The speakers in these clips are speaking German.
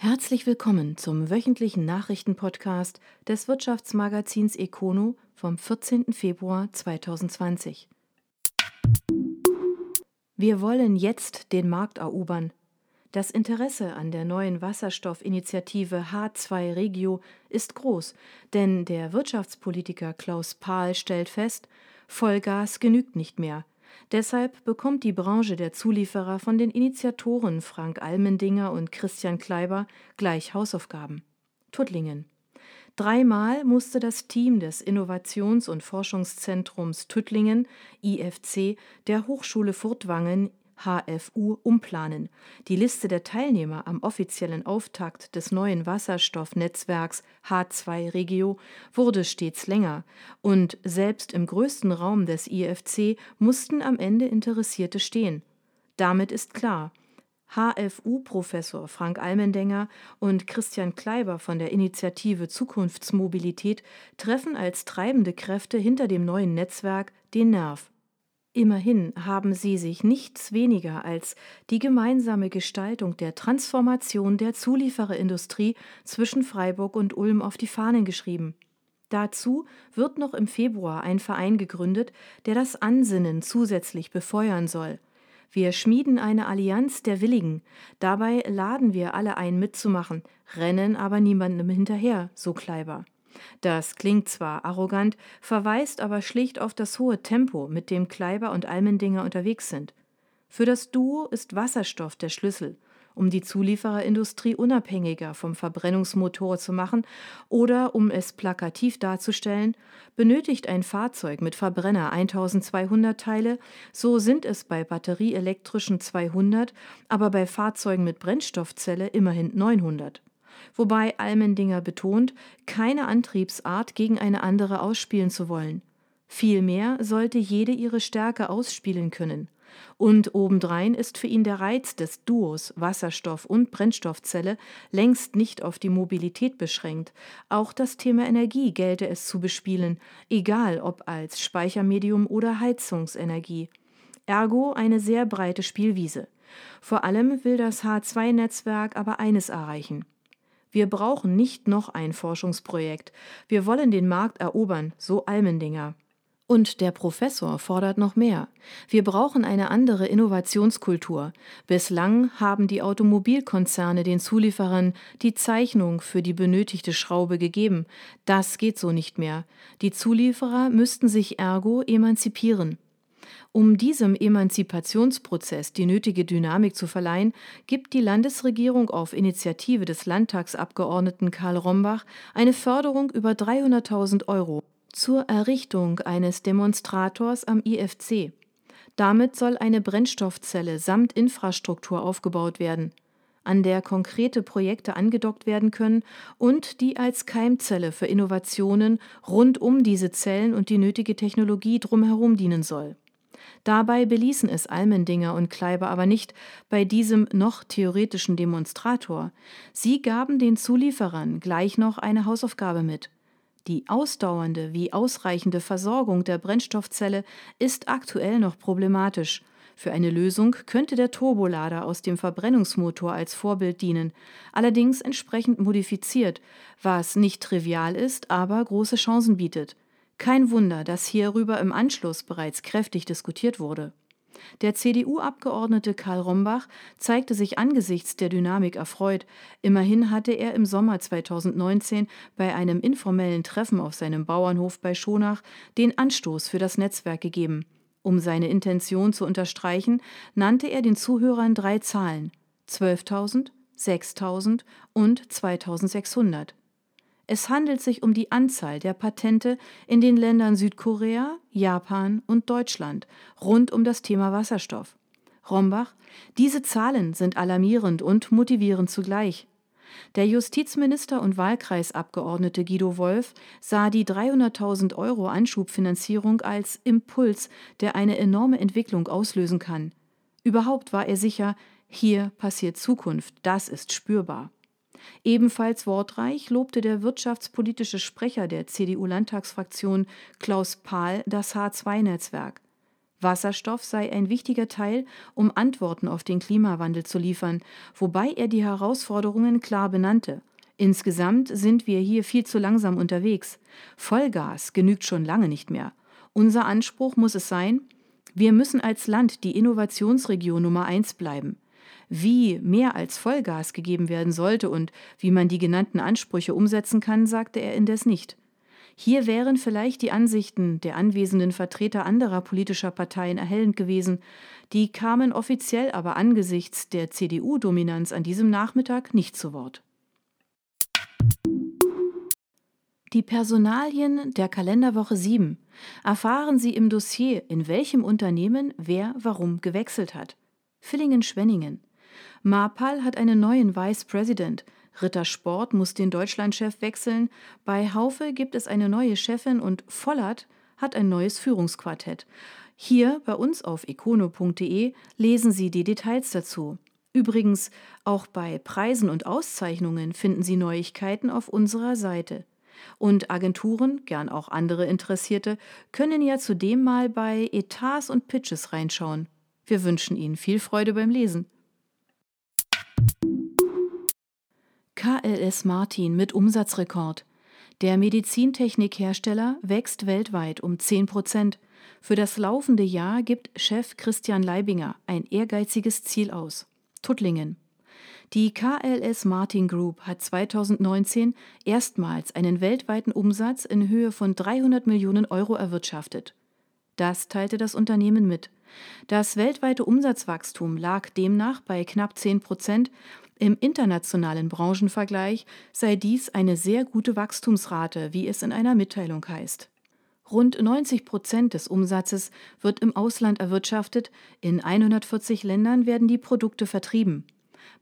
Herzlich willkommen zum wöchentlichen Nachrichtenpodcast des Wirtschaftsmagazins Econo vom 14. Februar 2020. Wir wollen jetzt den Markt erobern. Das Interesse an der neuen Wasserstoffinitiative H2 Regio ist groß, denn der Wirtschaftspolitiker Klaus Pahl stellt fest, Vollgas genügt nicht mehr. Deshalb bekommt die Branche der Zulieferer von den Initiatoren Frank Almendinger und Christian Kleiber gleich Hausaufgaben. Tuttlingen. Dreimal musste das Team des Innovations- und Forschungszentrums Tuttlingen IFC der Hochschule Furtwangen HFU umplanen. Die Liste der Teilnehmer am offiziellen Auftakt des neuen Wasserstoffnetzwerks H2 Regio wurde stets länger, und selbst im größten Raum des IFC mussten am Ende Interessierte stehen. Damit ist klar, HFU-Professor Frank Almendenger und Christian Kleiber von der Initiative Zukunftsmobilität treffen als treibende Kräfte hinter dem neuen Netzwerk den Nerv. Immerhin haben sie sich nichts weniger als die gemeinsame Gestaltung der Transformation der Zuliefererindustrie zwischen Freiburg und Ulm auf die Fahnen geschrieben. Dazu wird noch im Februar ein Verein gegründet, der das Ansinnen zusätzlich befeuern soll. Wir schmieden eine Allianz der Willigen. Dabei laden wir alle ein, mitzumachen, rennen aber niemandem hinterher, so Kleiber. Das klingt zwar arrogant, verweist aber schlicht auf das hohe Tempo, mit dem Kleiber und Almendinger unterwegs sind. Für das Duo ist Wasserstoff der Schlüssel, um die Zuliefererindustrie unabhängiger vom Verbrennungsmotor zu machen oder, um es plakativ darzustellen, benötigt ein Fahrzeug mit Verbrenner 1200 Teile, so sind es bei batterieelektrischen 200, aber bei Fahrzeugen mit Brennstoffzelle immerhin 900 wobei Almendinger betont, keine Antriebsart gegen eine andere ausspielen zu wollen. Vielmehr sollte jede ihre Stärke ausspielen können. Und obendrein ist für ihn der Reiz des Duos Wasserstoff und Brennstoffzelle längst nicht auf die Mobilität beschränkt. Auch das Thema Energie gelte es zu bespielen, egal ob als Speichermedium oder Heizungsenergie. Ergo eine sehr breite Spielwiese. Vor allem will das H2-Netzwerk aber eines erreichen. Wir brauchen nicht noch ein Forschungsprojekt. Wir wollen den Markt erobern, so Almendinger. Und der Professor fordert noch mehr. Wir brauchen eine andere Innovationskultur. Bislang haben die Automobilkonzerne den Zulieferern die Zeichnung für die benötigte Schraube gegeben. Das geht so nicht mehr. Die Zulieferer müssten sich ergo emanzipieren. Um diesem Emanzipationsprozess die nötige Dynamik zu verleihen, gibt die Landesregierung auf Initiative des Landtagsabgeordneten Karl Rombach eine Förderung über 300.000 Euro zur Errichtung eines Demonstrators am IFC. Damit soll eine Brennstoffzelle samt Infrastruktur aufgebaut werden, an der konkrete Projekte angedockt werden können und die als Keimzelle für Innovationen rund um diese Zellen und die nötige Technologie drumherum dienen soll. Dabei beließen es Almendinger und Kleiber aber nicht bei diesem noch theoretischen Demonstrator. Sie gaben den Zulieferern gleich noch eine Hausaufgabe mit. Die ausdauernde wie ausreichende Versorgung der Brennstoffzelle ist aktuell noch problematisch. Für eine Lösung könnte der Turbolader aus dem Verbrennungsmotor als Vorbild dienen, allerdings entsprechend modifiziert, was nicht trivial ist, aber große Chancen bietet. Kein Wunder, dass hierüber im Anschluss bereits kräftig diskutiert wurde. Der CDU-Abgeordnete Karl Rombach zeigte sich angesichts der Dynamik erfreut. Immerhin hatte er im Sommer 2019 bei einem informellen Treffen auf seinem Bauernhof bei Schonach den Anstoß für das Netzwerk gegeben. Um seine Intention zu unterstreichen, nannte er den Zuhörern drei Zahlen: 12.000, 6.000 und 2.600. Es handelt sich um die Anzahl der Patente in den Ländern Südkorea, Japan und Deutschland rund um das Thema Wasserstoff. Rombach, diese Zahlen sind alarmierend und motivierend zugleich. Der Justizminister und Wahlkreisabgeordnete Guido Wolf sah die 300.000 Euro Anschubfinanzierung als Impuls, der eine enorme Entwicklung auslösen kann. Überhaupt war er sicher, hier passiert Zukunft, das ist spürbar. Ebenfalls wortreich lobte der wirtschaftspolitische Sprecher der CDU-Landtagsfraktion Klaus Pahl das H2-Netzwerk. Wasserstoff sei ein wichtiger Teil, um Antworten auf den Klimawandel zu liefern, wobei er die Herausforderungen klar benannte. Insgesamt sind wir hier viel zu langsam unterwegs. Vollgas genügt schon lange nicht mehr. Unser Anspruch muss es sein, wir müssen als Land die Innovationsregion Nummer eins bleiben. Wie mehr als Vollgas gegeben werden sollte und wie man die genannten Ansprüche umsetzen kann, sagte er indes nicht. Hier wären vielleicht die Ansichten der anwesenden Vertreter anderer politischer Parteien erhellend gewesen, die kamen offiziell aber angesichts der CDU-Dominanz an diesem Nachmittag nicht zu Wort. Die Personalien der Kalenderwoche 7 erfahren Sie im Dossier, in welchem Unternehmen wer warum gewechselt hat. Villingen-Schwenningen. Marpal hat einen neuen Vice President. Ritter Sport muss den Deutschlandchef wechseln. Bei Haufe gibt es eine neue Chefin und Vollert hat ein neues Führungsquartett. Hier bei uns auf econo.de lesen Sie die Details dazu. Übrigens, auch bei Preisen und Auszeichnungen finden Sie Neuigkeiten auf unserer Seite. Und Agenturen, gern auch andere Interessierte, können ja zudem mal bei Etats und Pitches reinschauen. Wir wünschen Ihnen viel Freude beim Lesen. KLS Martin mit Umsatzrekord. Der Medizintechnikhersteller wächst weltweit um 10 Prozent. Für das laufende Jahr gibt Chef Christian Leibinger ein ehrgeiziges Ziel aus. Tuttlingen. Die KLS Martin Group hat 2019 erstmals einen weltweiten Umsatz in Höhe von 300 Millionen Euro erwirtschaftet. Das teilte das Unternehmen mit. Das weltweite Umsatzwachstum lag demnach bei knapp 10 Prozent. Im internationalen Branchenvergleich sei dies eine sehr gute Wachstumsrate, wie es in einer Mitteilung heißt. Rund 90 Prozent des Umsatzes wird im Ausland erwirtschaftet, in 140 Ländern werden die Produkte vertrieben.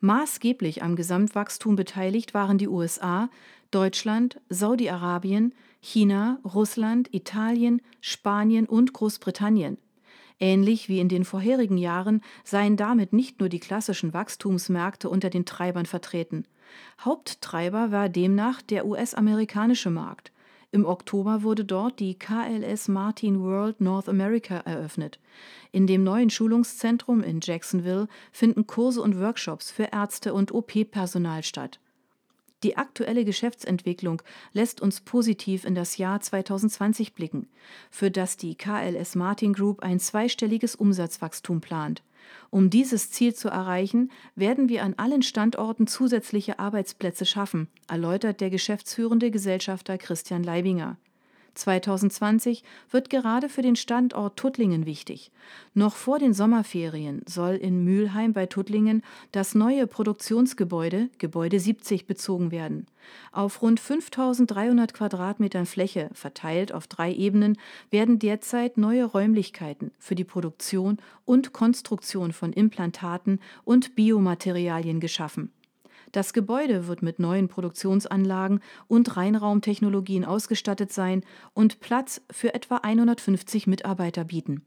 Maßgeblich am Gesamtwachstum beteiligt waren die USA, Deutschland, Saudi-Arabien, China, Russland, Italien, Spanien und Großbritannien. Ähnlich wie in den vorherigen Jahren seien damit nicht nur die klassischen Wachstumsmärkte unter den Treibern vertreten. Haupttreiber war demnach der US-amerikanische Markt. Im Oktober wurde dort die KLS Martin World North America eröffnet. In dem neuen Schulungszentrum in Jacksonville finden Kurse und Workshops für Ärzte und OP-Personal statt. Die aktuelle Geschäftsentwicklung lässt uns positiv in das Jahr 2020 blicken, für das die KLS Martin Group ein zweistelliges Umsatzwachstum plant. Um dieses Ziel zu erreichen, werden wir an allen Standorten zusätzliche Arbeitsplätze schaffen, erläutert der geschäftsführende Gesellschafter Christian Leibinger. 2020 wird gerade für den Standort Tuttlingen wichtig. Noch vor den Sommerferien soll in Mülheim bei Tuttlingen das neue Produktionsgebäude, Gebäude 70, bezogen werden. Auf rund 5300 Quadratmetern Fläche, verteilt auf drei Ebenen, werden derzeit neue Räumlichkeiten für die Produktion und Konstruktion von Implantaten und Biomaterialien geschaffen. Das Gebäude wird mit neuen Produktionsanlagen und Reinraumtechnologien ausgestattet sein und Platz für etwa 150 Mitarbeiter bieten.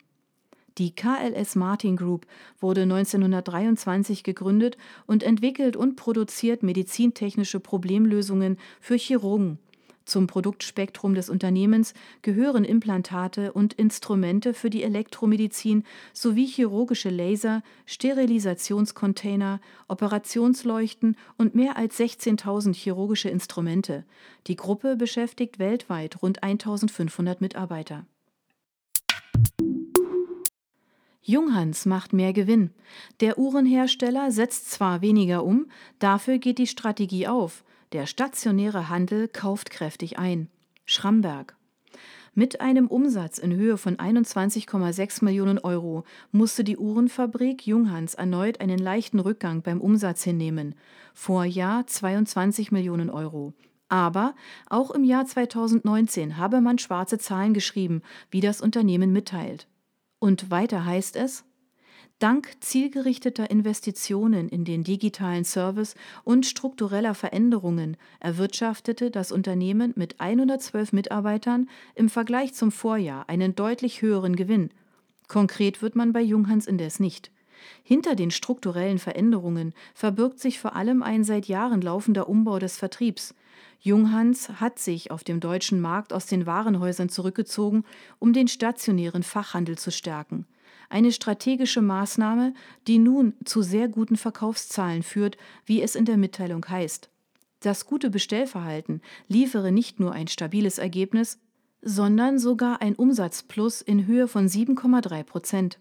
Die KLS Martin Group wurde 1923 gegründet und entwickelt und produziert medizintechnische Problemlösungen für Chirurgen, zum Produktspektrum des Unternehmens gehören Implantate und Instrumente für die Elektromedizin sowie chirurgische Laser, Sterilisationscontainer, Operationsleuchten und mehr als 16.000 chirurgische Instrumente. Die Gruppe beschäftigt weltweit rund 1.500 Mitarbeiter. Junghans macht mehr Gewinn. Der Uhrenhersteller setzt zwar weniger um, dafür geht die Strategie auf. Der stationäre Handel kauft kräftig ein. Schramberg. Mit einem Umsatz in Höhe von 21,6 Millionen Euro musste die Uhrenfabrik Junghans erneut einen leichten Rückgang beim Umsatz hinnehmen. Vorjahr 22 Millionen Euro. Aber auch im Jahr 2019 habe man schwarze Zahlen geschrieben, wie das Unternehmen mitteilt. Und weiter heißt es, Dank zielgerichteter Investitionen in den digitalen Service und struktureller Veränderungen erwirtschaftete das Unternehmen mit 112 Mitarbeitern im Vergleich zum Vorjahr einen deutlich höheren Gewinn. Konkret wird man bei Junghans indes nicht. Hinter den strukturellen Veränderungen verbirgt sich vor allem ein seit Jahren laufender Umbau des Vertriebs. Junghans hat sich auf dem deutschen Markt aus den Warenhäusern zurückgezogen, um den stationären Fachhandel zu stärken. Eine strategische Maßnahme, die nun zu sehr guten Verkaufszahlen führt, wie es in der Mitteilung heißt. Das gute Bestellverhalten liefere nicht nur ein stabiles Ergebnis, sondern sogar ein Umsatzplus in Höhe von 7,3 Prozent.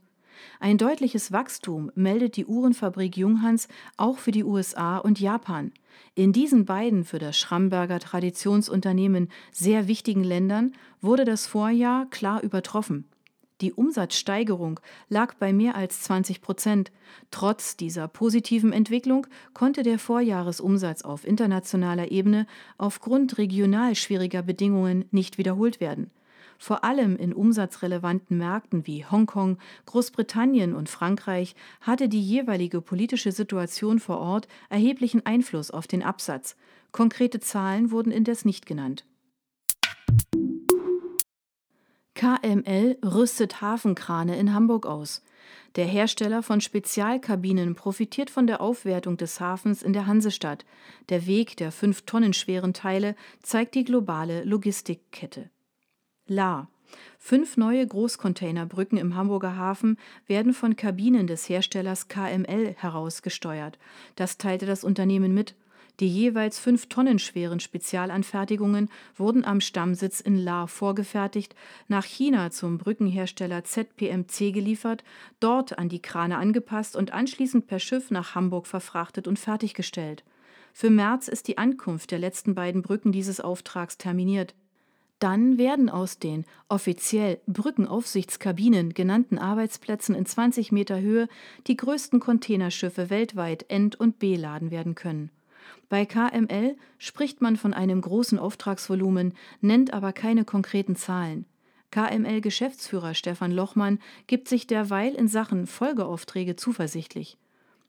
Ein deutliches Wachstum meldet die Uhrenfabrik Junghans auch für die USA und Japan. In diesen beiden für das Schramberger Traditionsunternehmen sehr wichtigen Ländern wurde das Vorjahr klar übertroffen. Die Umsatzsteigerung lag bei mehr als 20 Prozent. Trotz dieser positiven Entwicklung konnte der Vorjahresumsatz auf internationaler Ebene aufgrund regional schwieriger Bedingungen nicht wiederholt werden. Vor allem in umsatzrelevanten Märkten wie Hongkong, Großbritannien und Frankreich hatte die jeweilige politische Situation vor Ort erheblichen Einfluss auf den Absatz. Konkrete Zahlen wurden indes nicht genannt. KML rüstet Hafenkrane in Hamburg aus. Der Hersteller von Spezialkabinen profitiert von der Aufwertung des Hafens in der Hansestadt. Der Weg der fünf Tonnen schweren Teile zeigt die globale Logistikkette. La. Fünf neue Großcontainerbrücken im Hamburger Hafen werden von Kabinen des Herstellers KML herausgesteuert. Das teilte das Unternehmen mit. Die jeweils fünf Tonnen schweren Spezialanfertigungen wurden am Stammsitz in La vorgefertigt, nach China zum Brückenhersteller ZPMC geliefert, dort an die Krane angepasst und anschließend per Schiff nach Hamburg verfrachtet und fertiggestellt. Für März ist die Ankunft der letzten beiden Brücken dieses Auftrags terminiert. Dann werden aus den offiziell Brückenaufsichtskabinen genannten Arbeitsplätzen in 20 Meter Höhe die größten Containerschiffe weltweit end- und beladen werden können. Bei KML spricht man von einem großen Auftragsvolumen, nennt aber keine konkreten Zahlen. KML-Geschäftsführer Stefan Lochmann gibt sich derweil in Sachen Folgeaufträge zuversichtlich.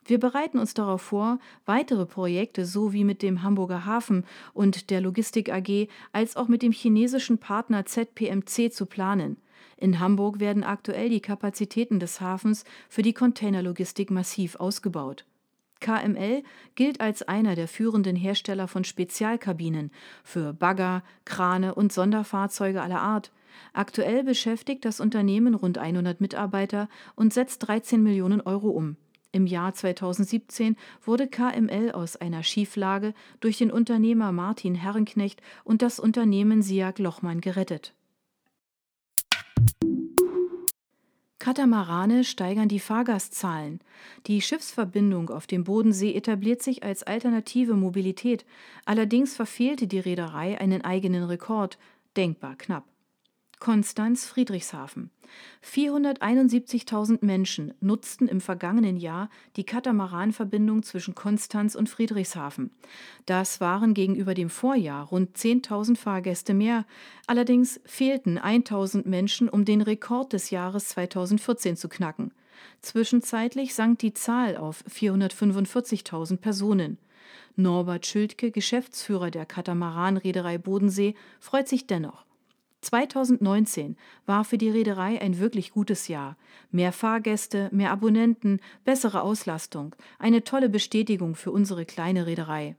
Wir bereiten uns darauf vor, weitere Projekte sowie mit dem Hamburger Hafen und der Logistik AG als auch mit dem chinesischen Partner ZPMC zu planen. In Hamburg werden aktuell die Kapazitäten des Hafens für die Containerlogistik massiv ausgebaut. KML gilt als einer der führenden Hersteller von Spezialkabinen für Bagger, Krane und Sonderfahrzeuge aller Art. Aktuell beschäftigt das Unternehmen rund 100 Mitarbeiter und setzt 13 Millionen Euro um. Im Jahr 2017 wurde KML aus einer Schieflage durch den Unternehmer Martin Herrenknecht und das Unternehmen Siag Lochmann gerettet. Katamarane steigern die Fahrgastzahlen. Die Schiffsverbindung auf dem Bodensee etabliert sich als alternative Mobilität. Allerdings verfehlte die Reederei einen eigenen Rekord, denkbar knapp. Konstanz Friedrichshafen. 471.000 Menschen nutzten im vergangenen Jahr die Katamaranverbindung zwischen Konstanz und Friedrichshafen. Das waren gegenüber dem Vorjahr rund 10.000 Fahrgäste mehr. Allerdings fehlten 1.000 Menschen, um den Rekord des Jahres 2014 zu knacken. Zwischenzeitlich sank die Zahl auf 445.000 Personen. Norbert Schildke, Geschäftsführer der Katamaranreederei Bodensee, freut sich dennoch. 2019 war für die Reederei ein wirklich gutes Jahr. Mehr Fahrgäste, mehr Abonnenten, bessere Auslastung, eine tolle Bestätigung für unsere kleine Reederei.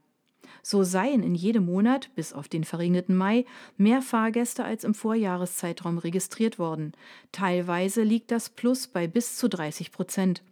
So seien in jedem Monat, bis auf den verregneten Mai, mehr Fahrgäste als im Vorjahreszeitraum registriert worden. Teilweise liegt das Plus bei bis zu 30 Prozent.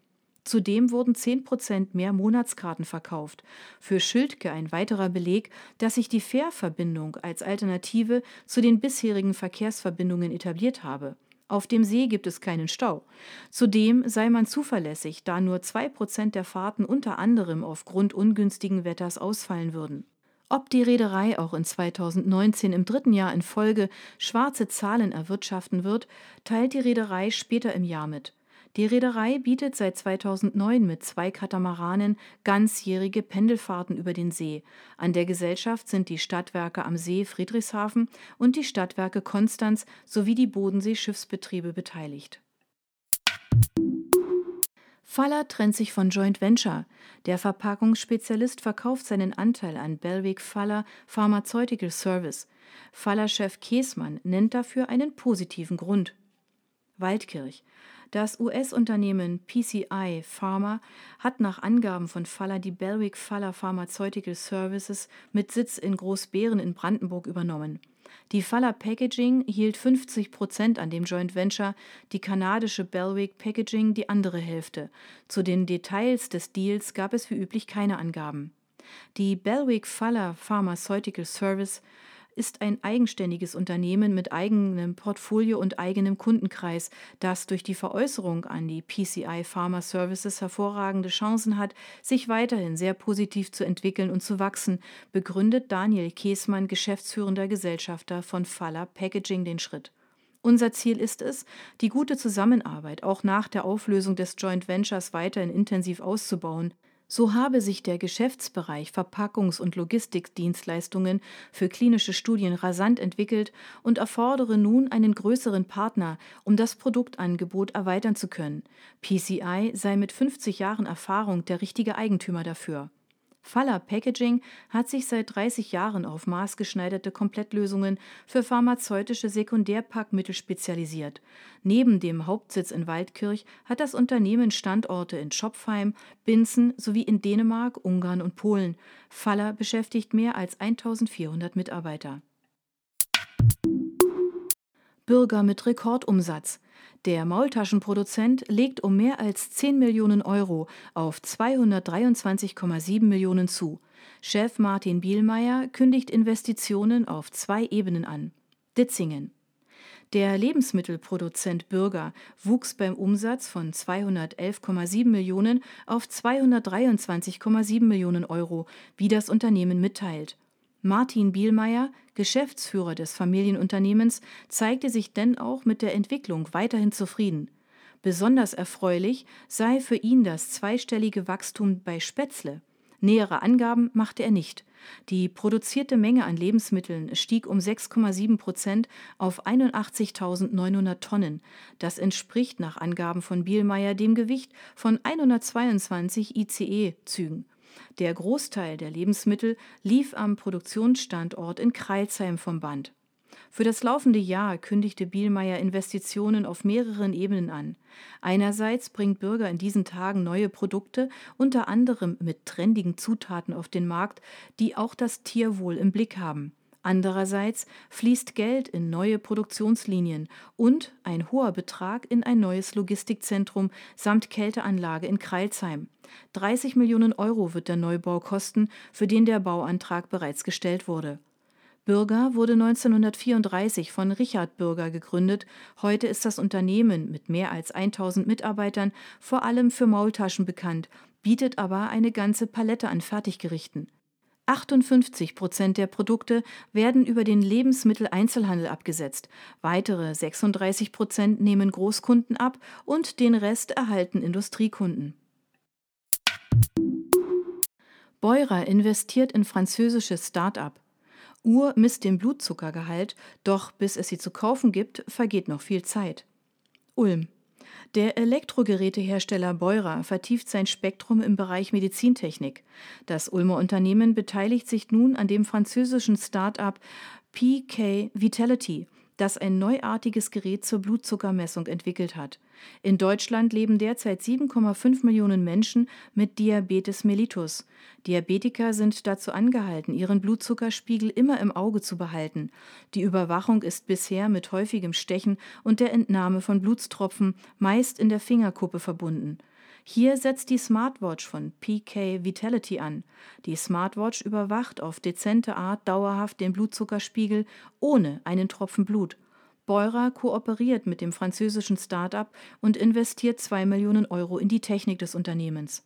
Zudem wurden 10 Prozent mehr Monatskarten verkauft. Für Schildke ein weiterer Beleg, dass sich die Fährverbindung als Alternative zu den bisherigen Verkehrsverbindungen etabliert habe. Auf dem See gibt es keinen Stau. Zudem sei man zuverlässig, da nur 2% der Fahrten unter anderem aufgrund ungünstigen Wetters ausfallen würden. Ob die Reederei auch in 2019 im dritten Jahr in Folge schwarze Zahlen erwirtschaften wird, teilt die Reederei später im Jahr mit. Die Reederei bietet seit 2009 mit zwei Katamaranen ganzjährige Pendelfahrten über den See. An der Gesellschaft sind die Stadtwerke am See Friedrichshafen und die Stadtwerke Konstanz sowie die Bodensee-Schiffsbetriebe beteiligt. Faller trennt sich von Joint Venture. Der Verpackungsspezialist verkauft seinen Anteil an Bellwig Faller Pharmaceutical Service. Faller-Chef Käsmann nennt dafür einen positiven Grund. Waldkirch. Das US-Unternehmen PCI Pharma hat nach Angaben von Faller die Belwick Faller Pharmaceutical Services mit Sitz in Großbeeren in Brandenburg übernommen. Die Faller Packaging hielt 50 Prozent an dem Joint Venture, die kanadische Belwick Packaging die andere Hälfte. Zu den Details des Deals gab es wie üblich keine Angaben. Die Belwick Faller Pharmaceutical Service ist ein eigenständiges Unternehmen mit eigenem Portfolio und eigenem Kundenkreis, das durch die Veräußerung an die PCI Pharma Services hervorragende Chancen hat, sich weiterhin sehr positiv zu entwickeln und zu wachsen, begründet Daniel Käßmann, geschäftsführender Gesellschafter von Faller Packaging, den Schritt. Unser Ziel ist es, die gute Zusammenarbeit auch nach der Auflösung des Joint Ventures weiterhin intensiv auszubauen. So habe sich der Geschäftsbereich Verpackungs- und Logistikdienstleistungen für klinische Studien rasant entwickelt und erfordere nun einen größeren Partner, um das Produktangebot erweitern zu können. PCI sei mit 50 Jahren Erfahrung der richtige Eigentümer dafür. Faller Packaging hat sich seit 30 Jahren auf maßgeschneiderte Komplettlösungen für pharmazeutische Sekundärpackmittel spezialisiert. Neben dem Hauptsitz in Waldkirch hat das Unternehmen Standorte in Schopfheim, Binzen sowie in Dänemark, Ungarn und Polen. Faller beschäftigt mehr als 1400 Mitarbeiter. Bürger mit Rekordumsatz. Der Maultaschenproduzent legt um mehr als 10 Millionen Euro auf 223,7 Millionen zu. Chef Martin Bielmeier kündigt Investitionen auf zwei Ebenen an. Ditzingen. Der Lebensmittelproduzent Bürger wuchs beim Umsatz von 211,7 Millionen auf 223,7 Millionen Euro, wie das Unternehmen mitteilt. Martin Bielmeier, Geschäftsführer des Familienunternehmens, zeigte sich denn auch mit der Entwicklung weiterhin zufrieden. Besonders erfreulich sei für ihn das zweistellige Wachstum bei Spätzle. Nähere Angaben machte er nicht. Die produzierte Menge an Lebensmitteln stieg um 6,7 Prozent auf 81.900 Tonnen. Das entspricht nach Angaben von Bielmeier dem Gewicht von 122 ICE-Zügen. Der Großteil der Lebensmittel lief am Produktionsstandort in Kreilsheim vom Band. Für das laufende Jahr kündigte Bielmeier Investitionen auf mehreren Ebenen an. Einerseits bringt Bürger in diesen Tagen neue Produkte, unter anderem mit trendigen Zutaten auf den Markt, die auch das Tierwohl im Blick haben. Andererseits fließt Geld in neue Produktionslinien und ein hoher Betrag in ein neues Logistikzentrum samt Kälteanlage in Kreilsheim. 30 Millionen Euro wird der Neubau kosten, für den der Bauantrag bereits gestellt wurde. Bürger wurde 1934 von Richard Bürger gegründet. Heute ist das Unternehmen mit mehr als 1000 Mitarbeitern vor allem für Maultaschen bekannt, bietet aber eine ganze Palette an Fertiggerichten. 58 Prozent der Produkte werden über den Lebensmitteleinzelhandel abgesetzt. Weitere 36 Prozent nehmen Großkunden ab und den Rest erhalten Industriekunden. Beurer investiert in französisches Start-up. Uhr misst den Blutzuckergehalt, doch bis es sie zu kaufen gibt, vergeht noch viel Zeit. Ulm. Der Elektrogerätehersteller Beurer vertieft sein Spektrum im Bereich Medizintechnik. Das Ulmer Unternehmen beteiligt sich nun an dem französischen Start-up PK Vitality das ein neuartiges Gerät zur Blutzuckermessung entwickelt hat. In Deutschland leben derzeit 7,5 Millionen Menschen mit Diabetes mellitus. Diabetiker sind dazu angehalten, ihren Blutzuckerspiegel immer im Auge zu behalten. Die Überwachung ist bisher mit häufigem Stechen und der Entnahme von Blutstropfen, meist in der Fingerkuppe, verbunden. Hier setzt die Smartwatch von PK Vitality an. Die Smartwatch überwacht auf dezente Art dauerhaft den Blutzuckerspiegel ohne einen Tropfen Blut. Beurer kooperiert mit dem französischen Start-up und investiert 2 Millionen Euro in die Technik des Unternehmens.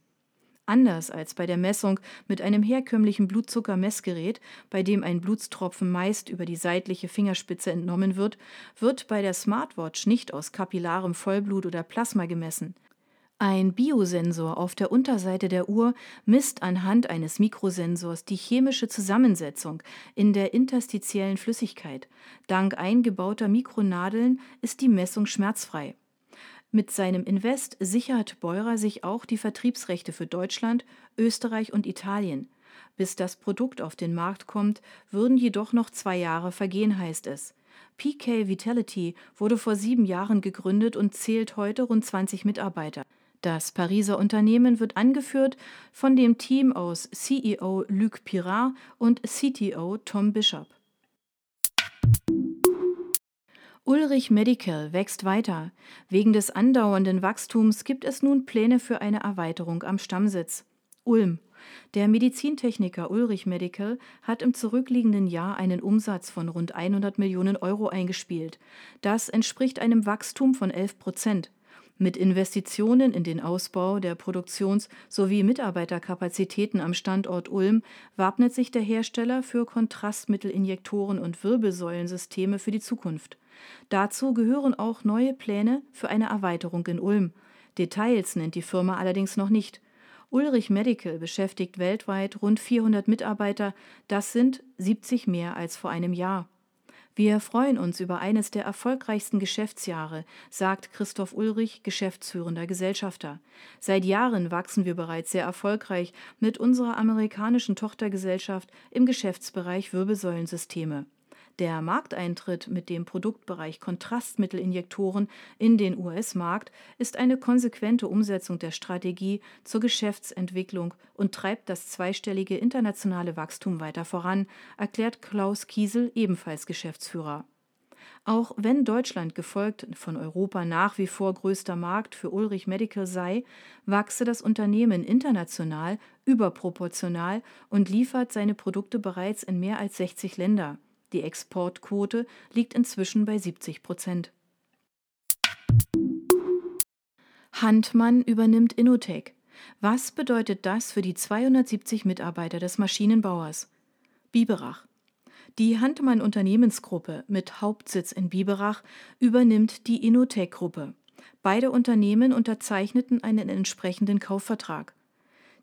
Anders als bei der Messung mit einem herkömmlichen Blutzuckermessgerät, bei dem ein Blutstropfen meist über die seitliche Fingerspitze entnommen wird, wird bei der Smartwatch nicht aus kapillarem Vollblut oder Plasma gemessen. Ein Biosensor auf der Unterseite der Uhr misst anhand eines Mikrosensors die chemische Zusammensetzung in der interstitiellen Flüssigkeit. Dank eingebauter Mikronadeln ist die Messung schmerzfrei. Mit seinem Invest sichert Beurer sich auch die Vertriebsrechte für Deutschland, Österreich und Italien. Bis das Produkt auf den Markt kommt, würden jedoch noch zwei Jahre vergehen, heißt es. PK Vitality wurde vor sieben Jahren gegründet und zählt heute rund 20 Mitarbeiter. Das Pariser Unternehmen wird angeführt von dem Team aus CEO Luc Pirard und CTO Tom Bishop. Ulrich Medical wächst weiter. Wegen des andauernden Wachstums gibt es nun Pläne für eine Erweiterung am Stammsitz. Ulm. Der Medizintechniker Ulrich Medical hat im zurückliegenden Jahr einen Umsatz von rund 100 Millionen Euro eingespielt. Das entspricht einem Wachstum von 11 Prozent. Mit Investitionen in den Ausbau der Produktions- sowie Mitarbeiterkapazitäten am Standort Ulm wappnet sich der Hersteller für Kontrastmittelinjektoren und Wirbelsäulensysteme für die Zukunft. Dazu gehören auch neue Pläne für eine Erweiterung in Ulm. Details nennt die Firma allerdings noch nicht. Ulrich Medical beschäftigt weltweit rund 400 Mitarbeiter, das sind 70 mehr als vor einem Jahr. Wir freuen uns über eines der erfolgreichsten Geschäftsjahre, sagt Christoph Ulrich, geschäftsführender Gesellschafter. Seit Jahren wachsen wir bereits sehr erfolgreich mit unserer amerikanischen Tochtergesellschaft im Geschäftsbereich Wirbelsäulensysteme. Der Markteintritt mit dem Produktbereich Kontrastmittelinjektoren in den US-Markt ist eine konsequente Umsetzung der Strategie zur Geschäftsentwicklung und treibt das zweistellige internationale Wachstum weiter voran, erklärt Klaus Kiesel, ebenfalls Geschäftsführer. Auch wenn Deutschland gefolgt von Europa nach wie vor größter Markt für Ulrich Medical sei, wachse das Unternehmen international überproportional und liefert seine Produkte bereits in mehr als 60 Länder. Die Exportquote liegt inzwischen bei 70 Prozent. Handmann übernimmt Innotec. Was bedeutet das für die 270 Mitarbeiter des Maschinenbauers? Biberach. Die Handmann Unternehmensgruppe mit Hauptsitz in Biberach übernimmt die Innotec Gruppe. Beide Unternehmen unterzeichneten einen entsprechenden Kaufvertrag.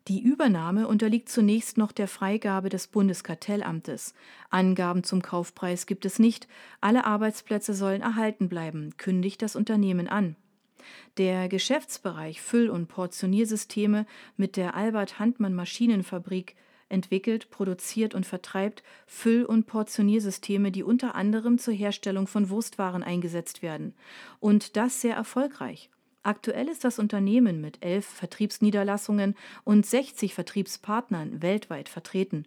Die Übernahme unterliegt zunächst noch der Freigabe des Bundeskartellamtes. Angaben zum Kaufpreis gibt es nicht. Alle Arbeitsplätze sollen erhalten bleiben, kündigt das Unternehmen an. Der Geschäftsbereich Füll- und Portioniersysteme mit der Albert Handmann Maschinenfabrik entwickelt, produziert und vertreibt Füll- und Portioniersysteme, die unter anderem zur Herstellung von Wurstwaren eingesetzt werden. Und das sehr erfolgreich. Aktuell ist das Unternehmen mit elf Vertriebsniederlassungen und 60 Vertriebspartnern weltweit vertreten.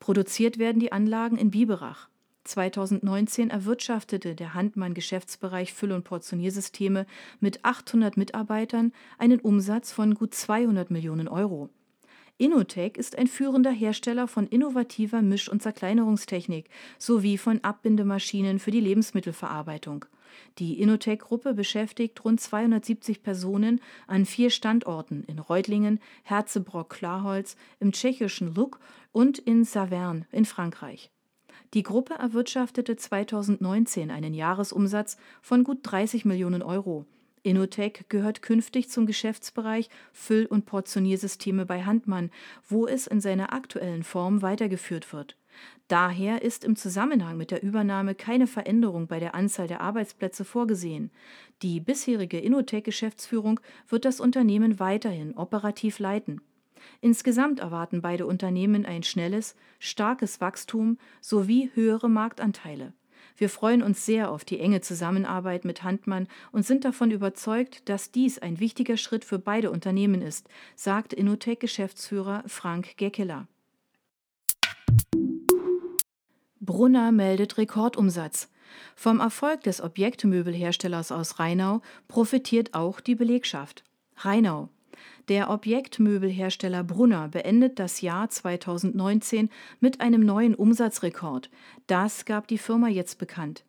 Produziert werden die Anlagen in Biberach. 2019 erwirtschaftete der Handmann Geschäftsbereich Füll- und Portioniersysteme mit 800 Mitarbeitern einen Umsatz von gut 200 Millionen Euro. Innotec ist ein führender Hersteller von innovativer Misch- und Zerkleinerungstechnik sowie von Abbindemaschinen für die Lebensmittelverarbeitung. Die Innotec-Gruppe beschäftigt rund 270 Personen an vier Standorten in Reutlingen, Herzebrock-Klarholz, im tschechischen Luk und in Saverne in Frankreich. Die Gruppe erwirtschaftete 2019 einen Jahresumsatz von gut 30 Millionen Euro. Innotec gehört künftig zum Geschäftsbereich Füll- und Portioniersysteme bei Handmann, wo es in seiner aktuellen Form weitergeführt wird. Daher ist im Zusammenhang mit der Übernahme keine Veränderung bei der Anzahl der Arbeitsplätze vorgesehen. Die bisherige Innotec-Geschäftsführung wird das Unternehmen weiterhin operativ leiten. Insgesamt erwarten beide Unternehmen ein schnelles, starkes Wachstum sowie höhere Marktanteile. Wir freuen uns sehr auf die enge Zusammenarbeit mit Handmann und sind davon überzeugt, dass dies ein wichtiger Schritt für beide Unternehmen ist, sagt Innotec-Geschäftsführer Frank Geckeler. Brunner meldet Rekordumsatz. Vom Erfolg des Objektmöbelherstellers aus Rheinau profitiert auch die Belegschaft. Rheinau. Der Objektmöbelhersteller Brunner beendet das Jahr 2019 mit einem neuen Umsatzrekord. Das gab die Firma jetzt bekannt.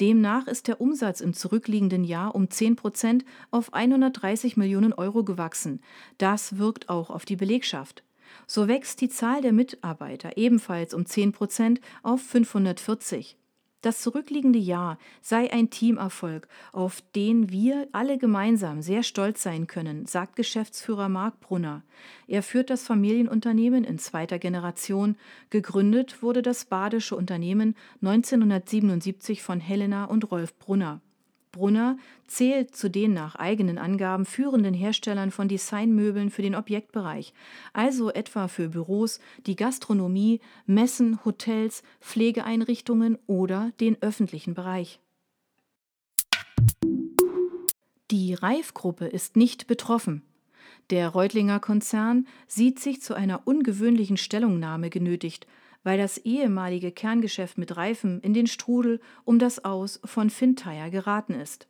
Demnach ist der Umsatz im zurückliegenden Jahr um 10 Prozent auf 130 Millionen Euro gewachsen. Das wirkt auch auf die Belegschaft. So wächst die Zahl der Mitarbeiter ebenfalls um 10 Prozent auf 540. Das zurückliegende Jahr sei ein Teamerfolg, auf den wir alle gemeinsam sehr stolz sein können, sagt Geschäftsführer Marc Brunner. Er führt das Familienunternehmen in zweiter Generation. Gegründet wurde das badische Unternehmen 1977 von Helena und Rolf Brunner. Brunner zählt zu den nach eigenen Angaben führenden Herstellern von Designmöbeln für den Objektbereich, also etwa für Büros, die Gastronomie, Messen, Hotels, Pflegeeinrichtungen oder den öffentlichen Bereich. Die Reif-Gruppe ist nicht betroffen. Der Reutlinger Konzern sieht sich zu einer ungewöhnlichen Stellungnahme genötigt, weil das ehemalige Kerngeschäft mit Reifen in den Strudel um das Aus von Finntire geraten ist.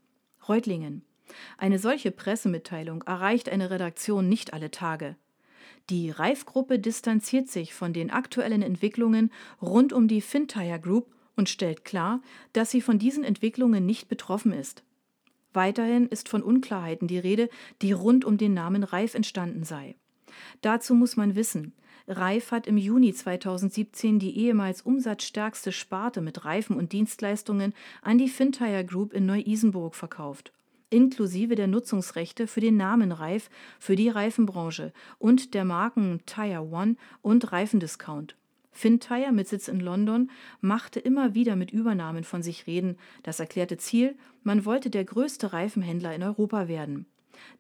Reutlingen. Eine solche Pressemitteilung erreicht eine Redaktion nicht alle Tage. Die Reifgruppe distanziert sich von den aktuellen Entwicklungen rund um die Finntire Group und stellt klar, dass sie von diesen Entwicklungen nicht betroffen ist. Weiterhin ist von Unklarheiten die Rede, die rund um den Namen Reif entstanden sei. Dazu muss man wissen, Reif hat im Juni 2017 die ehemals umsatzstärkste Sparte mit Reifen und Dienstleistungen an die Finntire Group in Neu-Isenburg verkauft, inklusive der Nutzungsrechte für den Namen Reif für die Reifenbranche und der Marken Tire One und Reifendiscount. Finntire mit Sitz in London machte immer wieder mit Übernahmen von sich reden. Das erklärte Ziel, man wollte der größte Reifenhändler in Europa werden.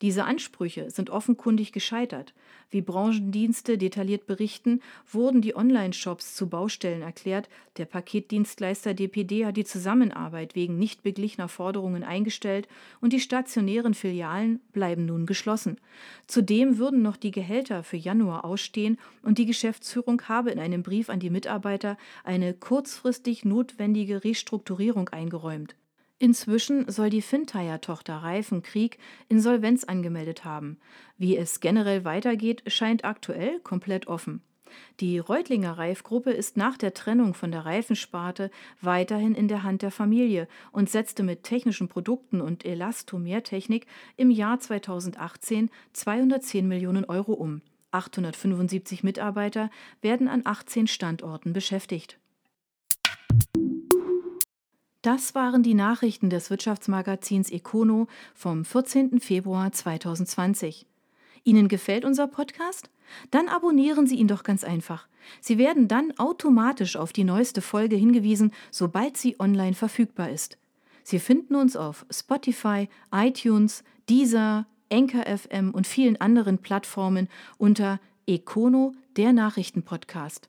Diese Ansprüche sind offenkundig gescheitert. Wie Branchendienste detailliert berichten, wurden die Online-Shops zu Baustellen erklärt, der Paketdienstleister DPD hat die Zusammenarbeit wegen nicht beglichener Forderungen eingestellt und die stationären Filialen bleiben nun geschlossen. Zudem würden noch die Gehälter für Januar ausstehen und die Geschäftsführung habe in einem Brief an die Mitarbeiter eine kurzfristig notwendige Restrukturierung eingeräumt. Inzwischen soll die Finntire-Tochter Reifenkrieg Insolvenz angemeldet haben. Wie es generell weitergeht, scheint aktuell komplett offen. Die Reutlinger Reifgruppe ist nach der Trennung von der Reifensparte weiterhin in der Hand der Familie und setzte mit technischen Produkten und Elastomertechnik im Jahr 2018 210 Millionen Euro um. 875 Mitarbeiter werden an 18 Standorten beschäftigt. Das waren die Nachrichten des Wirtschaftsmagazins Econo vom 14. Februar 2020. Ihnen gefällt unser Podcast? Dann abonnieren Sie ihn doch ganz einfach. Sie werden dann automatisch auf die neueste Folge hingewiesen, sobald sie online verfügbar ist. Sie finden uns auf Spotify, iTunes, Deezer, Anchor FM und vielen anderen Plattformen unter Econo, der Nachrichtenpodcast.